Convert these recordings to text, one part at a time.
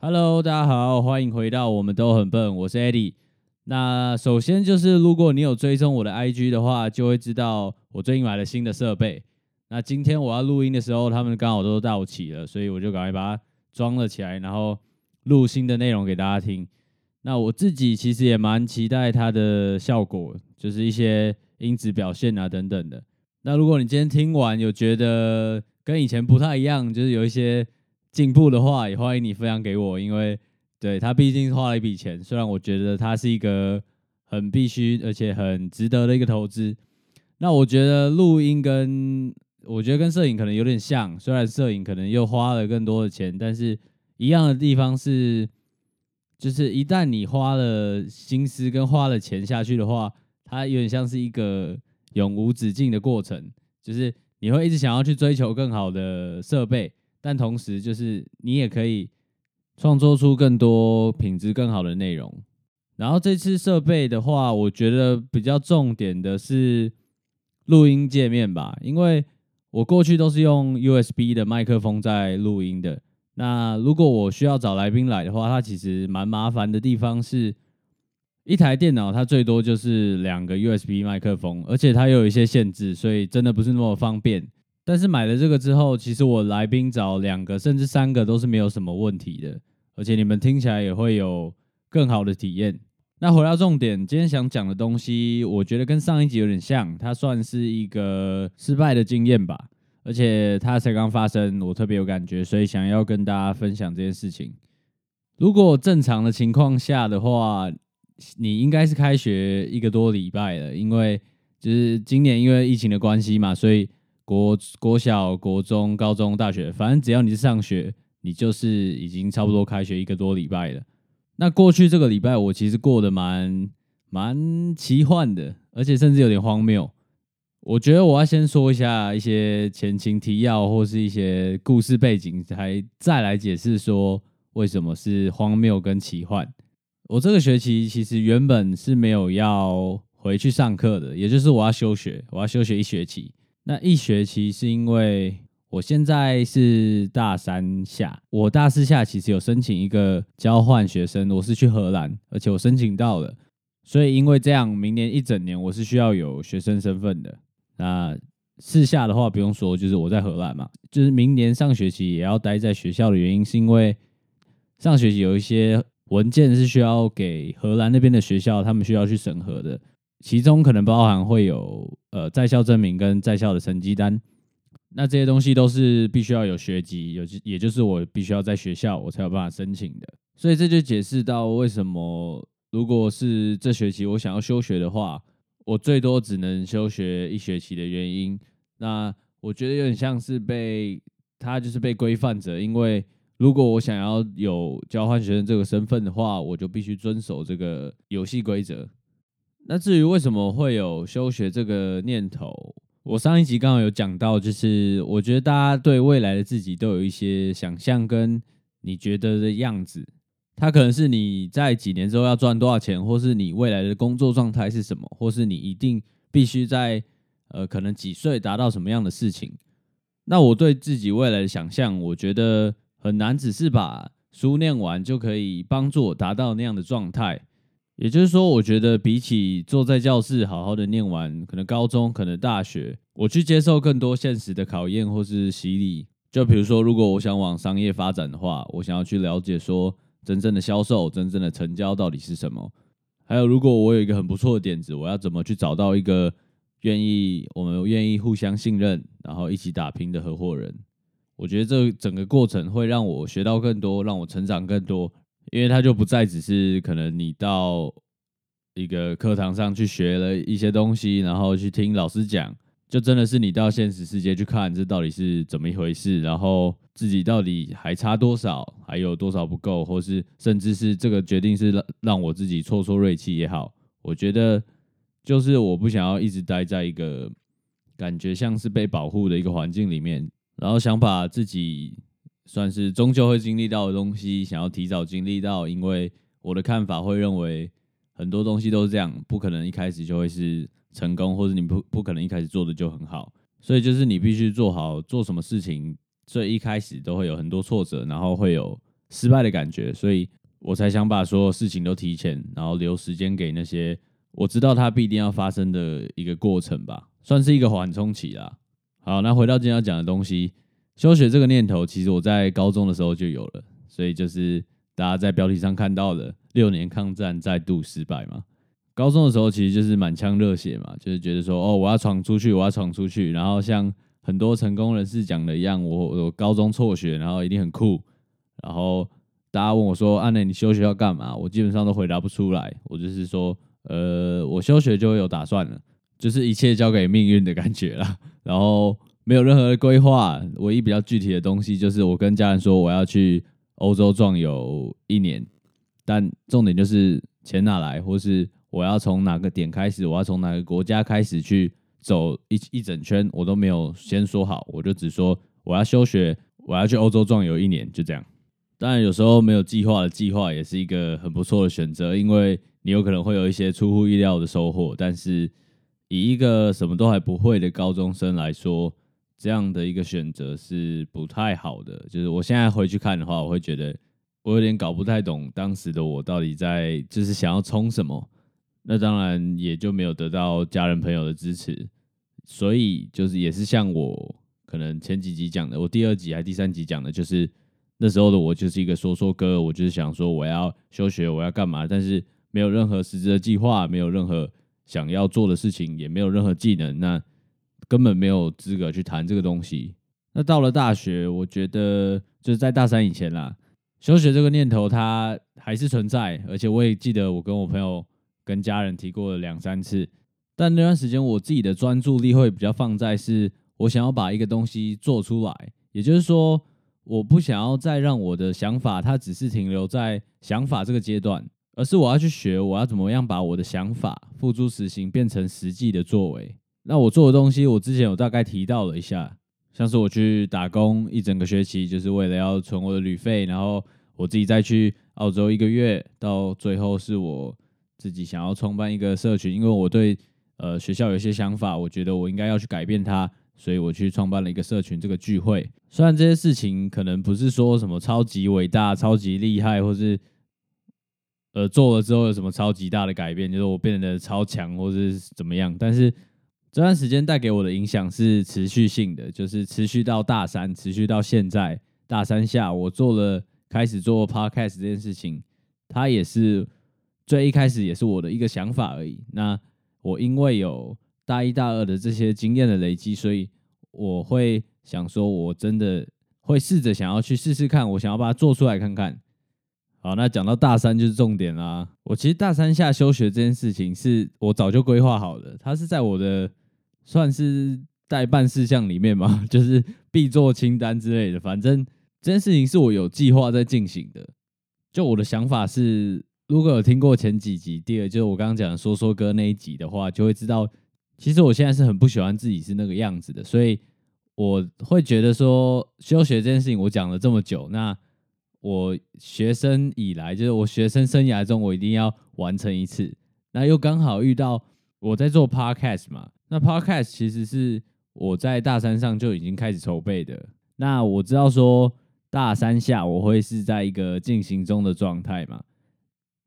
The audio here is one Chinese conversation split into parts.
Hello，大家好，欢迎回到我们都很笨，我是 Eddie。那首先就是，如果你有追踪我的 IG 的话，就会知道我最近买了新的设备。那今天我要录音的时候，他们刚好都到齐了，所以我就赶快把它装了起来，然后录新的内容给大家听。那我自己其实也蛮期待它的效果，就是一些音质表现啊等等的。那如果你今天听完有觉得跟以前不太一样，就是有一些进步的话，也欢迎你分享给我，因为对他毕竟花了一笔钱，虽然我觉得它是一个很必须而且很值得的一个投资。那我觉得录音跟我觉得跟摄影可能有点像，虽然摄影可能又花了更多的钱，但是一样的地方是，就是一旦你花了心思跟花了钱下去的话，它有点像是一个永无止境的过程，就是你会一直想要去追求更好的设备，但同时就是你也可以创作出更多品质更好的内容。然后这次设备的话，我觉得比较重点的是录音界面吧，因为。我过去都是用 USB 的麦克风在录音的。那如果我需要找来宾来的话，它其实蛮麻烦的地方是，一台电脑它最多就是两个 USB 麦克风，而且它有一些限制，所以真的不是那么方便。但是买了这个之后，其实我来宾找两个甚至三个都是没有什么问题的，而且你们听起来也会有更好的体验。那回到重点，今天想讲的东西，我觉得跟上一集有点像，它算是一个失败的经验吧，而且它才刚发生，我特别有感觉，所以想要跟大家分享这件事情。如果正常的情况下的话，你应该是开学一个多礼拜了，因为就是今年因为疫情的关系嘛，所以国国小、国中、高中、大学，反正只要你是上学，你就是已经差不多开学一个多礼拜了。那过去这个礼拜，我其实过得蛮蛮奇幻的，而且甚至有点荒谬。我觉得我要先说一下一些前情提要，或是一些故事背景，才再来解释说为什么是荒谬跟奇幻。我这个学期其实原本是没有要回去上课的，也就是我要休学，我要休学一学期。那一学期是因为。我现在是大三下，我大四下其实有申请一个交换学生，我是去荷兰，而且我申请到了，所以因为这样，明年一整年我是需要有学生身份的。那四下的话不用说，就是我在荷兰嘛，就是明年上学期也要待在学校的原因，是因为上学期有一些文件是需要给荷兰那边的学校，他们需要去审核的，其中可能包含会有呃在校证明跟在校的成绩单。那这些东西都是必须要有学籍，有也就是我必须要在学校，我才有办法申请的。所以这就解释到为什么，如果是这学期我想要休学的话，我最多只能休学一学期的原因。那我觉得有点像是被他就是被规范着，因为如果我想要有交换学生这个身份的话，我就必须遵守这个游戏规则。那至于为什么会有休学这个念头？我上一集刚好有讲到，就是我觉得大家对未来的自己都有一些想象，跟你觉得的样子，它可能是你在几年之后要赚多少钱，或是你未来的工作状态是什么，或是你一定必须在呃可能几岁达到什么样的事情。那我对自己未来的想象，我觉得很难，只是把书念完就可以帮助我达到那样的状态。也就是说，我觉得比起坐在教室好好的念完，可能高中，可能大学，我去接受更多现实的考验或是洗礼。就比如说，如果我想往商业发展的话，我想要去了解说真正的销售、真正的成交到底是什么。还有，如果我有一个很不错的点子，我要怎么去找到一个愿意我们愿意互相信任，然后一起打拼的合伙人？我觉得这整个过程会让我学到更多，让我成长更多。因为它就不再只是可能你到一个课堂上去学了一些东西，然后去听老师讲，就真的是你到现实世界去看这到底是怎么一回事，然后自己到底还差多少，还有多少不够，或是甚至是这个决定是让让我自己挫挫锐气也好，我觉得就是我不想要一直待在一个感觉像是被保护的一个环境里面，然后想把自己。算是终究会经历到的东西，想要提早经历到，因为我的看法会认为很多东西都是这样，不可能一开始就会是成功，或者你不不可能一开始做的就很好。所以就是你必须做好做什么事情，所以一开始都会有很多挫折，然后会有失败的感觉，所以我才想把所有事情都提前，然后留时间给那些我知道它必定要发生的一个过程吧，算是一个缓冲期啦。好，那回到今天要讲的东西，休学这个念头，其实我在高中的时候就有了，所以就是大家在标题上看到的六年抗战再度失败嘛。高中的时候其实就是满腔热血嘛，就是觉得说哦，我要闯出去，我要闯出去。然后像很多成功人士讲的一样，我我高中辍学，然后一定很酷。然后大家问我说：“安内，你休学要干嘛？”我基本上都回答不出来。我就是说，呃，我休学就会有打算了，就是一切交给命运的感觉啦。然后没有任何的规划，唯一比较具体的东西就是我跟家人说我要去欧洲壮游一年，但重点就是钱哪来，或是。我要从哪个点开始？我要从哪个国家开始去走一一整圈？我都没有先说好，我就只说我要休学，我要去欧洲壮游一年，就这样。当然，有时候没有计划的计划也是一个很不错的选择，因为你有可能会有一些出乎意料的收获。但是，以一个什么都还不会的高中生来说，这样的一个选择是不太好的。就是我现在回去看的话，我会觉得我有点搞不太懂当时的我到底在就是想要冲什么。那当然也就没有得到家人朋友的支持，所以就是也是像我可能前几集讲的，我第二集还第三集讲的，就是那时候的我就是一个说说哥，我就是想说我要休学，我要干嘛，但是没有任何实质的计划，没有任何想要做的事情，也没有任何技能，那根本没有资格去谈这个东西。那到了大学，我觉得就是在大三以前啦，休学这个念头它还是存在，而且我也记得我跟我朋友。跟家人提过了两三次，但那段时间我自己的专注力会比较放在是，我想要把一个东西做出来，也就是说，我不想要再让我的想法它只是停留在想法这个阶段，而是我要去学，我要怎么样把我的想法付诸实行，变成实际的作为。那我做的东西，我之前有大概提到了一下，像是我去打工一整个学期，就是为了要存我的旅费，然后我自己再去澳洲一个月，到最后是我。自己想要创办一个社群，因为我对呃学校有些想法，我觉得我应该要去改变它，所以我去创办了一个社群。这个聚会虽然这些事情可能不是说什么超级伟大、超级厉害，或是呃做了之后有什么超级大的改变，就是我变得超强或是怎么样，但是这段时间带给我的影响是持续性的，就是持续到大三，持续到现在大三下，我做了开始做 podcast 这件事情，它也是。最一开始也是我的一个想法而已。那我因为有大一、大二的这些经验的累积，所以我会想说，我真的会试着想要去试试看，我想要把它做出来看看。好，那讲到大三就是重点啦。我其实大三下休学这件事情是我早就规划好的，它是在我的算是待办事项里面嘛，就是必做清单之类的。反正这件事情是我有计划在进行的。就我的想法是。如果有听过前几集，第二就是我刚刚讲的说说歌那一集的话，就会知道，其实我现在是很不喜欢自己是那个样子的，所以我会觉得说休学这件事情，我讲了这么久，那我学生以来，就是我学生生涯中，我一定要完成一次。那又刚好遇到我在做 podcast 嘛，那 podcast 其实是我在大三上就已经开始筹备的。那我知道说大三下我会是在一个进行中的状态嘛。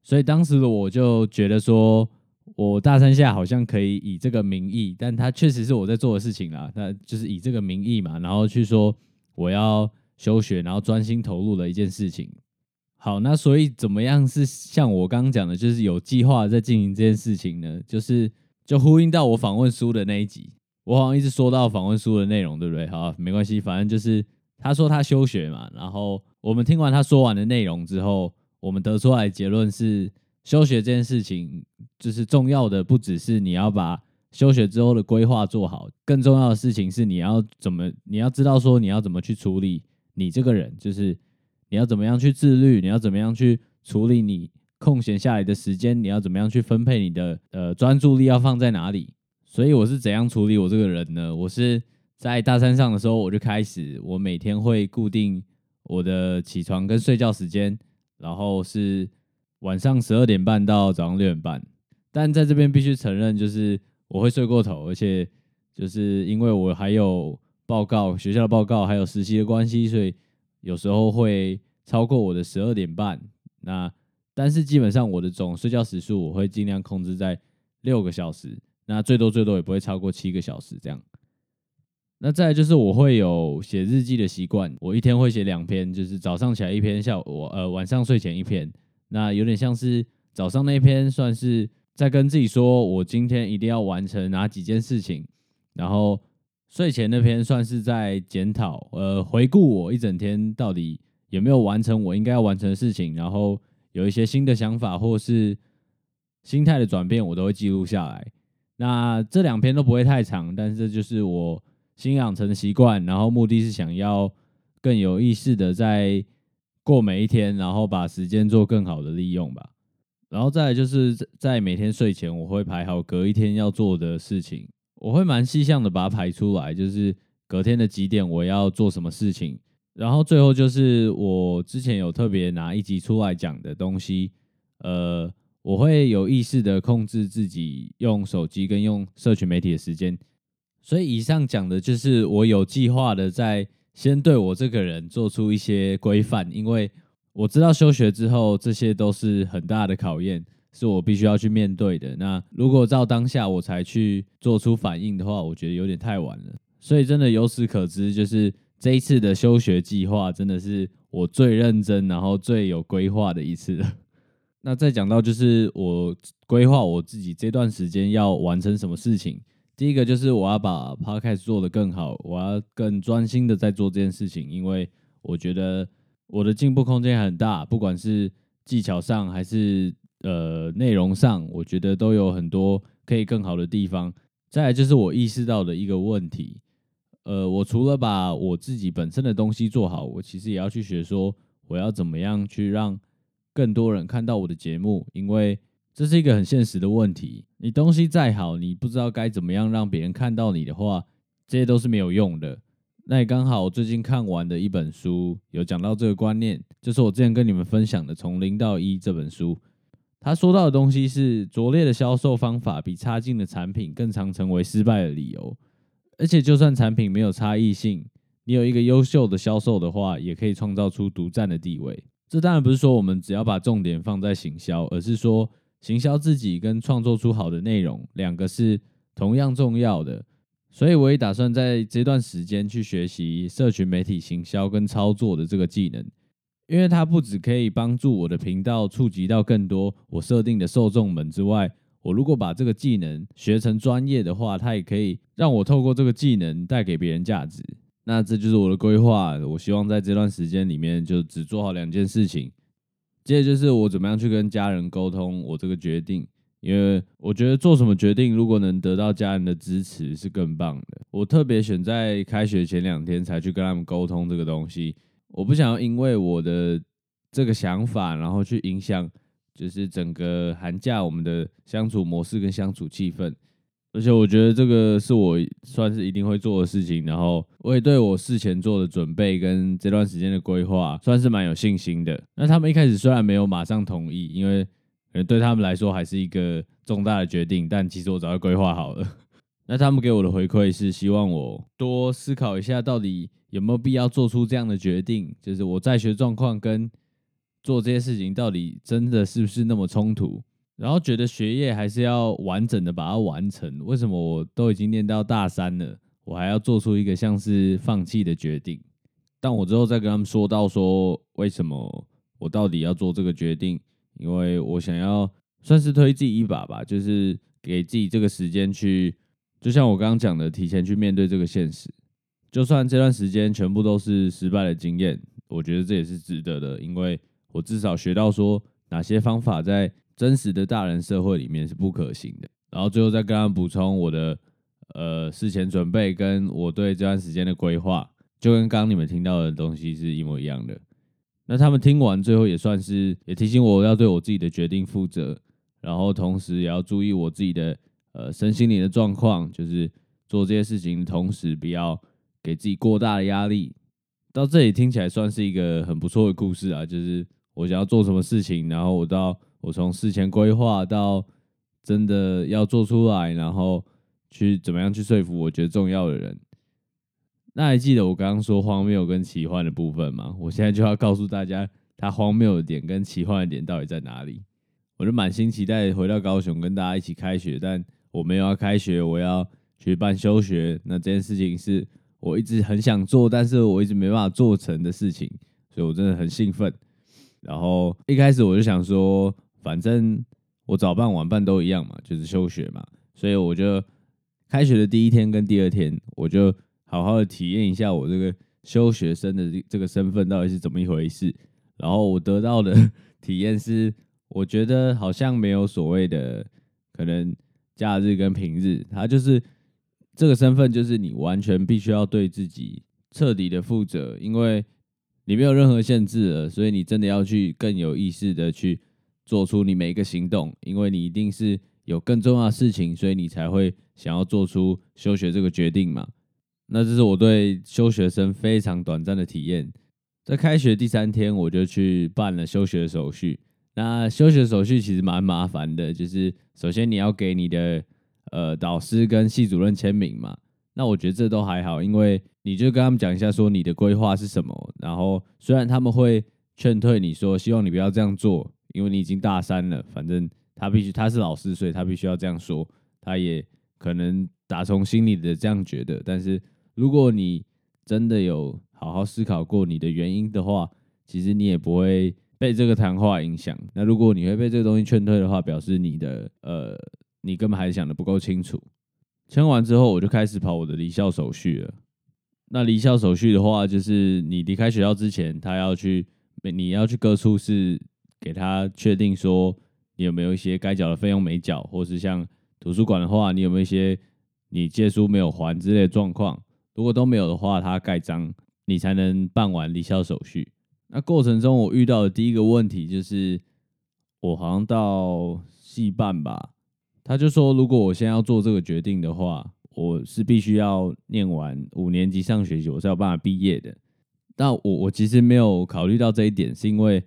所以当时的我就觉得说，我大三下好像可以以这个名义，但它确实是我在做的事情啦。那就是以这个名义嘛，然后去说我要休学，然后专心投入的一件事情。好，那所以怎么样是像我刚刚讲的，就是有计划在进行这件事情呢？就是就呼应到我访问书的那一集，我好像一直说到访问书的内容，对不对？好，没关系，反正就是他说他休学嘛，然后我们听完他说完的内容之后。我们得出来结论是，休学这件事情就是重要的，不只是你要把休学之后的规划做好，更重要的事情是你要怎么，你要知道说你要怎么去处理你这个人，就是你要怎么样去自律，你要怎么样去处理你空闲下来的时间，你要怎么样去分配你的呃专注力要放在哪里。所以我是怎样处理我这个人呢？我是在大山上的时候我就开始，我每天会固定我的起床跟睡觉时间。然后是晚上十二点半到早上六点半。但在这边必须承认，就是我会睡过头，而且就是因为我还有报告、学校的报告，还有实习的关系，所以有时候会超过我的十二点半。那但是基本上我的总睡觉时数，我会尽量控制在六个小时，那最多最多也不会超过七个小时这样。那再就是我会有写日记的习惯，我一天会写两篇，就是早上起来一篇，下午呃晚上睡前一篇。那有点像是早上那篇算是在跟自己说我今天一定要完成哪几件事情，然后睡前那篇算是在检讨，呃回顾我一整天到底有没有完成我应该要完成的事情，然后有一些新的想法或是心态的转变，我都会记录下来。那这两篇都不会太长，但是就是我。新养成的习惯，然后目的是想要更有意识的在过每一天，然后把时间做更好的利用吧。然后再就是在每天睡前，我会排好隔一天要做的事情，我会蛮细项的把它排出来，就是隔天的几点我要做什么事情。然后最后就是我之前有特别拿一集出来讲的东西，呃，我会有意识的控制自己用手机跟用社群媒体的时间。所以以上讲的就是我有计划的在先对我这个人做出一些规范，因为我知道休学之后这些都是很大的考验，是我必须要去面对的。那如果照当下我才去做出反应的话，我觉得有点太晚了。所以真的由此可知，就是这一次的休学计划真的是我最认真，然后最有规划的一次了。那再讲到就是我规划我自己这段时间要完成什么事情。第一个就是我要把 podcast 做得更好，我要更专心的在做这件事情，因为我觉得我的进步空间很大，不管是技巧上还是呃内容上，我觉得都有很多可以更好的地方。再来就是我意识到的一个问题，呃，我除了把我自己本身的东西做好，我其实也要去学说我要怎么样去让更多人看到我的节目，因为。这是一个很现实的问题。你东西再好，你不知道该怎么样让别人看到你的话，这些都是没有用的。那也刚好，我最近看完的一本书有讲到这个观念，就是我之前跟你们分享的《从零到一》这本书。他说到的东西是：拙劣的销售方法比差劲的产品更常成为失败的理由。而且，就算产品没有差异性，你有一个优秀的销售的话，也可以创造出独占的地位。这当然不是说我们只要把重点放在行销，而是说。行销自己跟创作出好的内容，两个是同样重要的，所以我也打算在这段时间去学习社群媒体行销跟操作的这个技能，因为它不只可以帮助我的频道触及到更多我设定的受众们之外，我如果把这个技能学成专业的话，它也可以让我透过这个技能带给别人价值。那这就是我的规划，我希望在这段时间里面就只做好两件事情。接着就是我怎么样去跟家人沟通我这个决定，因为我觉得做什么决定，如果能得到家人的支持是更棒的。我特别选在开学前两天才去跟他们沟通这个东西，我不想要因为我的这个想法，然后去影响就是整个寒假我们的相处模式跟相处气氛。而且我觉得这个是我算是一定会做的事情，然后我也对我事前做的准备跟这段时间的规划算是蛮有信心的。那他们一开始虽然没有马上同意，因为可能对他们来说还是一个重大的决定，但其实我早就规划好了。那他们给我的回馈是希望我多思考一下，到底有没有必要做出这样的决定，就是我在学状况跟做这些事情到底真的是不是那么冲突。然后觉得学业还是要完整的把它完成。为什么我都已经念到大三了，我还要做出一个像是放弃的决定？但我之后再跟他们说到说，为什么我到底要做这个决定？因为我想要算是推自己一把吧，就是给自己这个时间去，就像我刚刚讲的，提前去面对这个现实。就算这段时间全部都是失败的经验，我觉得这也是值得的，因为我至少学到说哪些方法在。真实的大人社会里面是不可行的。然后最后再跟他们补充我的呃事前准备跟我对这段时间的规划，就跟刚你们听到的东西是一模一样的。那他们听完最后也算是也提醒我要对我自己的决定负责，然后同时也要注意我自己的呃身心灵的状况，就是做这些事情同时不要给自己过大的压力。到这里听起来算是一个很不错的故事啊，就是我想要做什么事情，然后我到。我从事前规划到真的要做出来，然后去怎么样去说服我觉得重要的人。那还记得我刚刚说荒谬跟奇幻的部分吗？我现在就要告诉大家，它荒谬的点跟奇幻的点到底在哪里。我就满心期待回到高雄跟大家一起开学，但我没有要开学，我要去办休学。那这件事情是我一直很想做，但是我一直没办法做成的事情，所以我真的很兴奋。然后一开始我就想说，反正我早办晚办都一样嘛，就是休学嘛，所以我就开学的第一天跟第二天，我就。好好的体验一下我这个休学生的这个身份到底是怎么一回事，然后我得到的体验是，我觉得好像没有所谓的可能假日跟平日，它就是这个身份就是你完全必须要对自己彻底的负责，因为你没有任何限制了，所以你真的要去更有意识的去做出你每一个行动，因为你一定是有更重要的事情，所以你才会想要做出休学这个决定嘛。那这是我对休学生非常短暂的体验。在开学第三天，我就去办了休学手续。那休学手续其实蛮麻烦的，就是首先你要给你的呃导师跟系主任签名嘛。那我觉得这都还好，因为你就跟他们讲一下说你的规划是什么。然后虽然他们会劝退你说希望你不要这样做，因为你已经大三了。反正他必须他是老师，所以他必须要这样说。他也可能打从心里的这样觉得，但是。如果你真的有好好思考过你的原因的话，其实你也不会被这个谈话影响。那如果你会被这个东西劝退的话，表示你的呃，你根本还想的不够清楚。签完之后，我就开始跑我的离校手续了。那离校手续的话，就是你离开学校之前，他要去，你要去各处室给他确定说你有没有一些该缴的费用没缴，或是像图书馆的话，你有没有一些你借书没有还之类的状况。如果都没有的话，他盖章，你才能办完离校手续。那过程中，我遇到的第一个问题就是，我好像到戏办吧，他就说，如果我现在要做这个决定的话，我是必须要念完五年级上学期，我是有办法毕业的。但我我其实没有考虑到这一点，是因为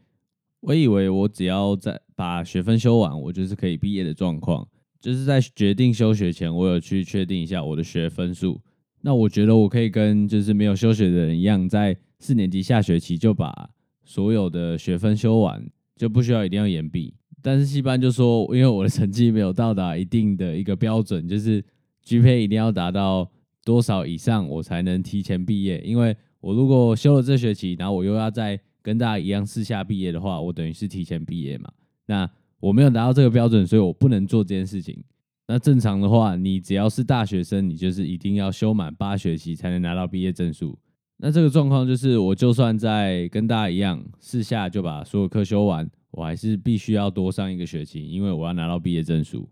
我以为我只要在把学分修完，我就是可以毕业的状况。就是在决定休学前，我有去确定一下我的学分数。那我觉得我可以跟就是没有休学的人一样，在四年级下学期就把所有的学分修完，就不需要一定要延毕。但是戏班就说，因为我的成绩没有到达一定的一个标准，就是 GPA 一定要达到多少以上，我才能提前毕业。因为我如果修了这学期，然后我又要再跟大家一样四下毕业的话，我等于是提前毕业嘛。那我没有达到这个标准，所以我不能做这件事情。那正常的话，你只要是大学生，你就是一定要修满八学期才能拿到毕业证书。那这个状况就是，我就算在跟大家一样，四下就把所有课修完，我还是必须要多上一个学期，因为我要拿到毕业证书。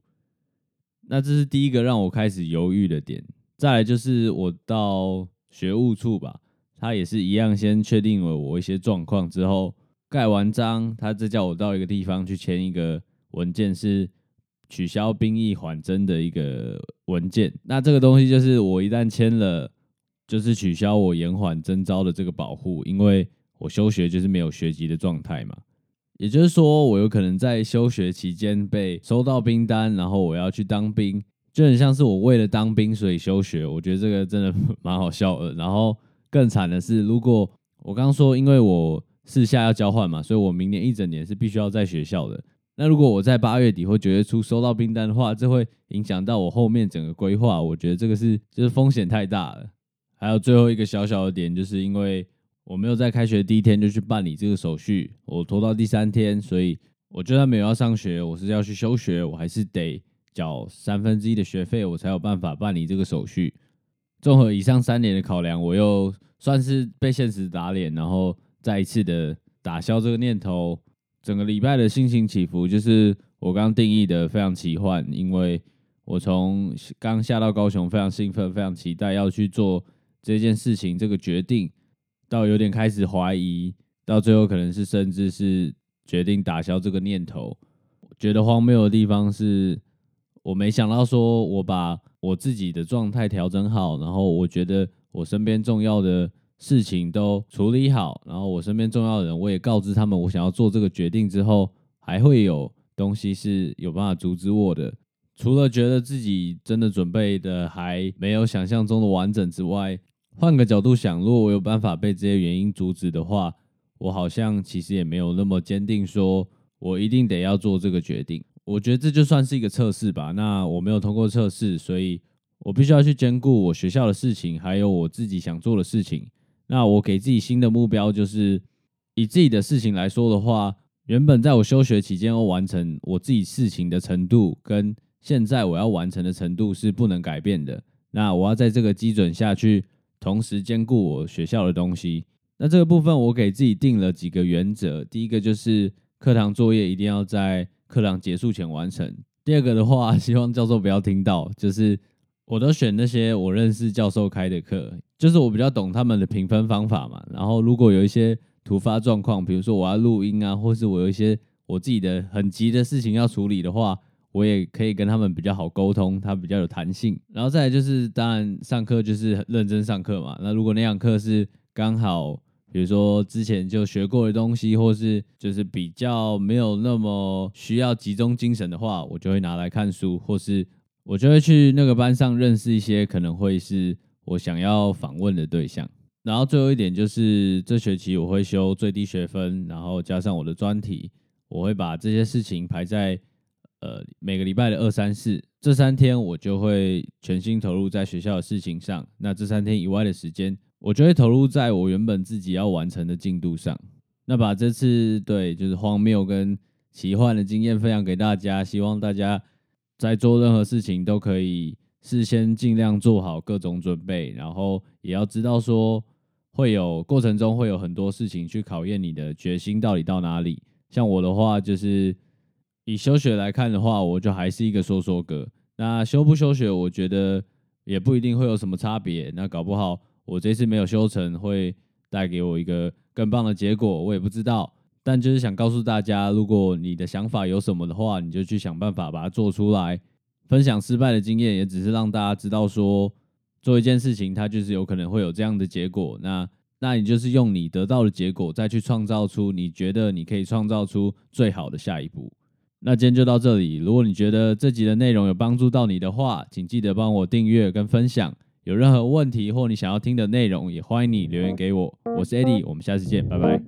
那这是第一个让我开始犹豫的点。再来就是我到学务处吧，他也是一样，先确定了我一些状况之后，盖完章，他再叫我到一个地方去签一个文件是。取消兵役缓征的一个文件，那这个东西就是我一旦签了，就是取消我延缓征招的这个保护，因为我休学就是没有学籍的状态嘛。也就是说，我有可能在休学期间被收到兵单，然后我要去当兵，就很像是我为了当兵所以休学。我觉得这个真的 蛮好笑的。然后更惨的是，如果我刚刚说，因为我四下要交换嘛，所以我明年一整年是必须要在学校的。那如果我在八月底或九月初收到兵单的话，这会影响到我后面整个规划。我觉得这个是就是风险太大了。还有最后一个小小的点，就是因为我没有在开学第一天就去办理这个手续，我拖到第三天，所以我就算没有要上学，我是要去休学，我还是得缴三分之一的学费，我才有办法办理这个手续。综合以上三点的考量，我又算是被现实打脸，然后再一次的打消这个念头。整个礼拜的心情起伏，就是我刚刚定义的非常奇幻，因为我从刚下到高雄，非常兴奋，非常期待要去做这件事情，这个决定，到有点开始怀疑，到最后可能是甚至是决定打消这个念头。觉得荒谬的地方是，我没想到说我把我自己的状态调整好，然后我觉得我身边重要的。事情都处理好，然后我身边重要的人，我也告知他们我想要做这个决定之后，还会有东西是有办法阻止我的。除了觉得自己真的准备的还没有想象中的完整之外，换个角度想，如果我有办法被这些原因阻止的话，我好像其实也没有那么坚定，说我一定得要做这个决定。我觉得这就算是一个测试吧。那我没有通过测试，所以我必须要去兼顾我学校的事情，还有我自己想做的事情。那我给自己新的目标就是，以自己的事情来说的话，原本在我休学期间要完成我自己事情的程度，跟现在我要完成的程度是不能改变的。那我要在这个基准下去，同时兼顾我学校的东西。那这个部分我给自己定了几个原则，第一个就是课堂作业一定要在。课堂结束前完成。第二个的话，希望教授不要听到，就是我都选那些我认识教授开的课，就是我比较懂他们的评分方法嘛。然后如果有一些突发状况，比如说我要录音啊，或是我有一些我自己的很急的事情要处理的话，我也可以跟他们比较好沟通，他比较有弹性。然后再来就是，当然上课就是认真上课嘛。那如果那堂课是刚好。比如说之前就学过的东西，或是就是比较没有那么需要集中精神的话，我就会拿来看书，或是我就会去那个班上认识一些可能会是我想要访问的对象。然后最后一点就是这学期我会修最低学分，然后加上我的专题，我会把这些事情排在呃每个礼拜的二三四这三天，我就会全心投入在学校的事情上。那这三天以外的时间。我就会投入在我原本自己要完成的进度上。那把这次对就是荒谬跟奇幻的经验分享给大家，希望大家在做任何事情都可以事先尽量做好各种准备，然后也要知道说会有过程中会有很多事情去考验你的决心到底到哪里。像我的话，就是以休学来看的话，我就还是一个说说哥。那休不休学，我觉得也不一定会有什么差别。那搞不好。我这次没有修成，会带给我一个更棒的结果，我也不知道。但就是想告诉大家，如果你的想法有什么的话，你就去想办法把它做出来。分享失败的经验，也只是让大家知道说，做一件事情，它就是有可能会有这样的结果。那那你就是用你得到的结果，再去创造出你觉得你可以创造出最好的下一步。那今天就到这里。如果你觉得这集的内容有帮助到你的话，请记得帮我订阅跟分享。有任何问题或你想要听的内容，也欢迎你留言给我。我是 Eddie，我们下次见，拜拜。